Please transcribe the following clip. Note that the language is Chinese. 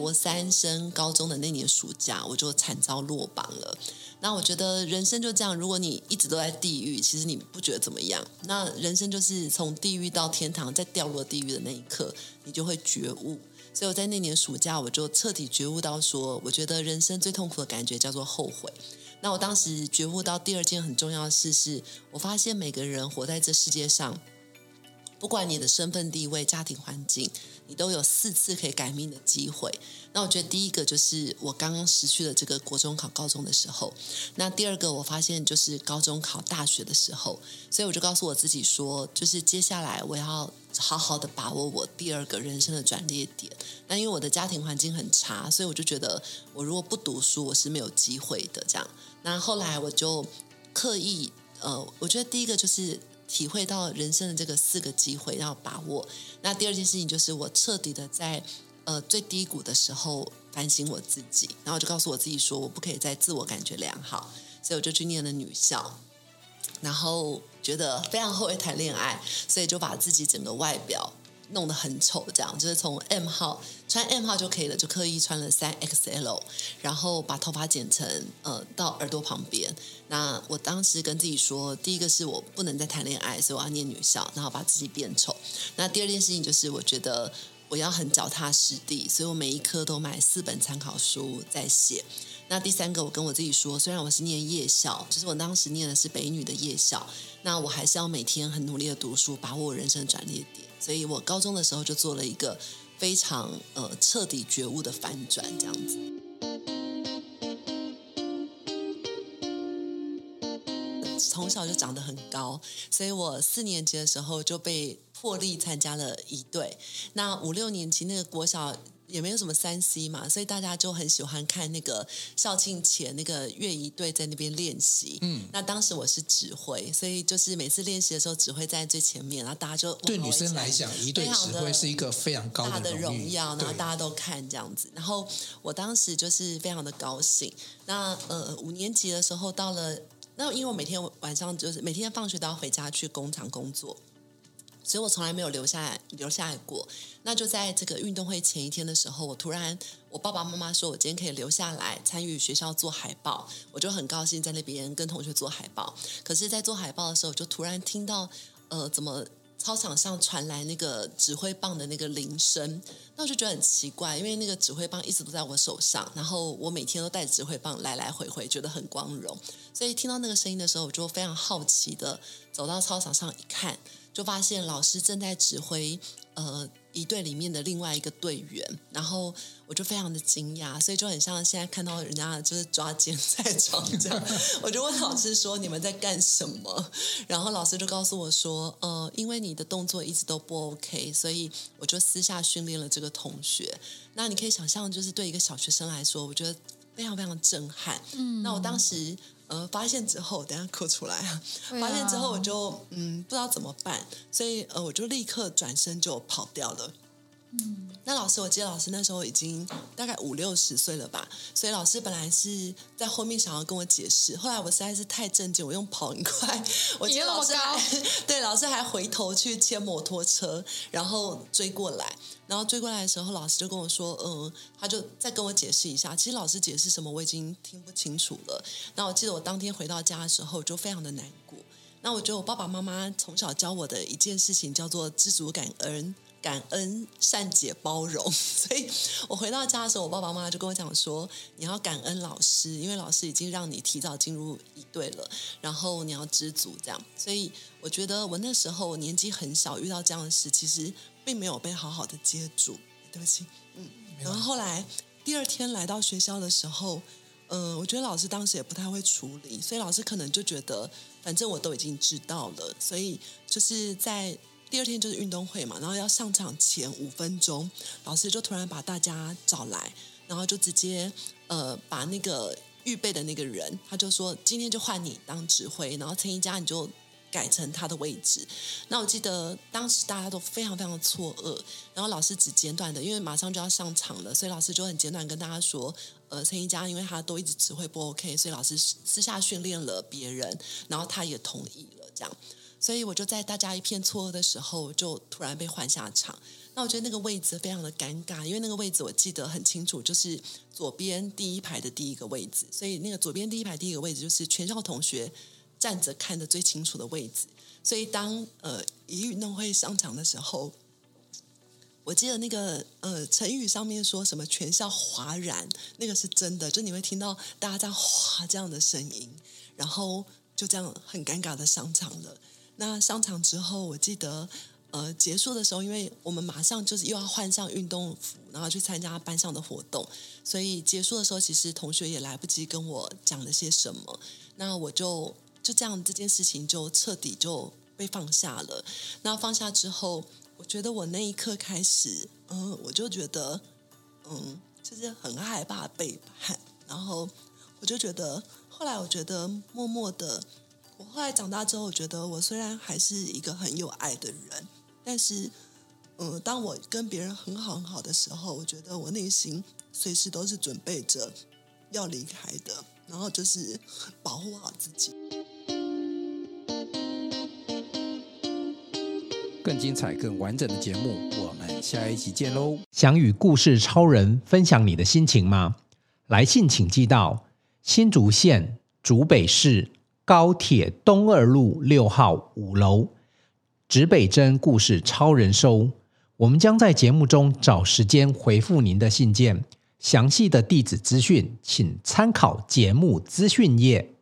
国三升高中的那年暑假，我就惨遭落榜了。那我觉得人生就这样，如果你一直都在地狱，其实你不觉得怎么样。那人生就是从地狱到天堂，在掉落地狱的那一刻，你就会觉悟。所以我在那年暑假，我就彻底觉悟到说，我觉得人生最痛苦的感觉叫做后悔。那我当时觉悟到第二件很重要的事是，我发现每个人活在这世界上，不管你的身份地位、家庭环境。你都有四次可以改命的机会。那我觉得第一个就是我刚刚失去了这个国中考高中的时候。那第二个我发现就是高中考大学的时候。所以我就告诉我自己说，就是接下来我要好好的把握我第二个人生的转捩点。那因为我的家庭环境很差，所以我就觉得我如果不读书，我是没有机会的。这样。那后来我就刻意呃，我觉得第一个就是。体会到人生的这个四个机会要把握。那第二件事情就是我彻底的在呃最低谷的时候反省我自己，然后我就告诉我自己说，我不可以再自我感觉良好，所以我就去念了女校，然后觉得非常后悔谈恋爱，所以就把自己整个外表。弄得很丑，这样就是从 M 号穿 M 号就可以了，就刻意穿了三 XL，然后把头发剪成呃到耳朵旁边。那我当时跟自己说，第一个是我不能再谈恋爱，所以我要念女校，然后把自己变丑。那第二件事情就是我觉得我要很脚踏实地，所以我每一科都买四本参考书在写。那第三个，我跟我自己说，虽然我是念夜校，就是我当时念的是北女的夜校，那我还是要每天很努力的读书，把握我人生转捩点。所以我高中的时候就做了一个非常呃彻底觉悟的反转，这样子。从小就长得很高，所以我四年级的时候就被破例参加了一队。那五六年级那个国小。也没有什么三 C 嘛，所以大家就很喜欢看那个校庆前那个乐仪队在那边练习。嗯，那当时我是指挥，所以就是每次练习的时候，指挥在最前面，然后大家就对女生来讲，仪队指挥是一个非常高大的荣耀，然后大家都看这样子。然后我当时就是非常的高兴。那呃，五年级的时候到了，那因为我每天晚上就是每天放学都要回家去工厂工作。所以我从来没有留下来留下来过。那就在这个运动会前一天的时候，我突然我爸爸妈妈说我今天可以留下来参与学校做海报，我就很高兴在那边跟同学做海报。可是，在做海报的时候，我就突然听到呃，怎么操场上传来那个指挥棒的那个铃声？那我就觉得很奇怪，因为那个指挥棒一直都在我手上，然后我每天都带着指挥棒来来回回，觉得很光荣。所以听到那个声音的时候，我就非常好奇的走到操场上一看。就发现老师正在指挥呃仪队里面的另外一个队员，然后我就非常的惊讶，所以就很像现在看到人家就是抓奸在床这样，我就问老师说，你们在干什么？然后老师就告诉我说，呃，因为你的动作一直都不 OK，所以我就私下训练了这个同学。那你可以想象，就是对一个小学生来说，我觉得非常非常震撼。嗯，那我当时。呃，发现之后，等下哭出来啊！发现之后，我就嗯，不知道怎么办，所以呃，我就立刻转身就跑掉了。嗯，那老师，我记得老师那时候已经大概五六十岁了吧，所以老师本来是在后面想要跟我解释，后来我实在是太震惊，我用跑很快，我记得老师还 对老师还回头去牵摩托车，然后追过来，然后追过来的时候，老师就跟我说，嗯，他就再跟我解释一下，其实老师解释什么我已经听不清楚了。那我记得我当天回到家的时候就非常的难过，那我觉得我爸爸妈妈从小教我的一件事情叫做知足感恩。感恩、善解、包容，所以我回到家的时候，我爸爸妈妈就跟我讲说：“你要感恩老师，因为老师已经让你提早进入一队了，然后你要知足。”这样，所以我觉得我那时候年纪很小，遇到这样的事，其实并没有被好好的接住。对不起，嗯。然后后来第二天来到学校的时候，嗯、呃，我觉得老师当时也不太会处理，所以老师可能就觉得，反正我都已经知道了，所以就是在。第二天就是运动会嘛，然后要上场前五分钟，老师就突然把大家找来，然后就直接呃把那个预备的那个人，他就说今天就换你当指挥，然后陈一佳你就改成他的位置。那我记得当时大家都非常非常错愕，然后老师只简短的，因为马上就要上场了，所以老师就很简短跟大家说，呃，陈一佳因为他都一直指挥不 OK，所以老师私下训练了别人，然后他也同意了这样。所以我就在大家一片错愕的时候，就突然被换下场。那我觉得那个位置非常的尴尬，因为那个位置我记得很清楚，就是左边第一排的第一个位置，所以那个左边第一排第一个位置就是全校同学站着看的最清楚的位置。所以当呃一运动会上场的时候，我记得那个呃成语上面说什么全校哗然，那个是真的，就你会听到大家在哗这样的声音，然后就这样很尴尬的上场了。那上场之后，我记得呃结束的时候，因为我们马上就是又要换上运动服，然后去参加班上的活动，所以结束的时候，其实同学也来不及跟我讲了些什么，那我就就这样这件事情就彻底就被放下了。那放下之后。我觉得我那一刻开始，嗯，我就觉得，嗯，就是很害怕背叛。然后我就觉得，后来我觉得默默的，我后来长大之后，我觉得我虽然还是一个很有爱的人，但是，嗯，当我跟别人很好很好的时候，我觉得我内心随时都是准备着要离开的，然后就是 保护好自己。更精彩、更完整的节目，我们下一集见喽！想与故事超人分享你的心情吗？来信请寄到新竹县竹北市高铁东二路六号五楼，指北针故事超人收。我们将在节目中找时间回复您的信件。详细的地址资讯，请参考节目资讯页。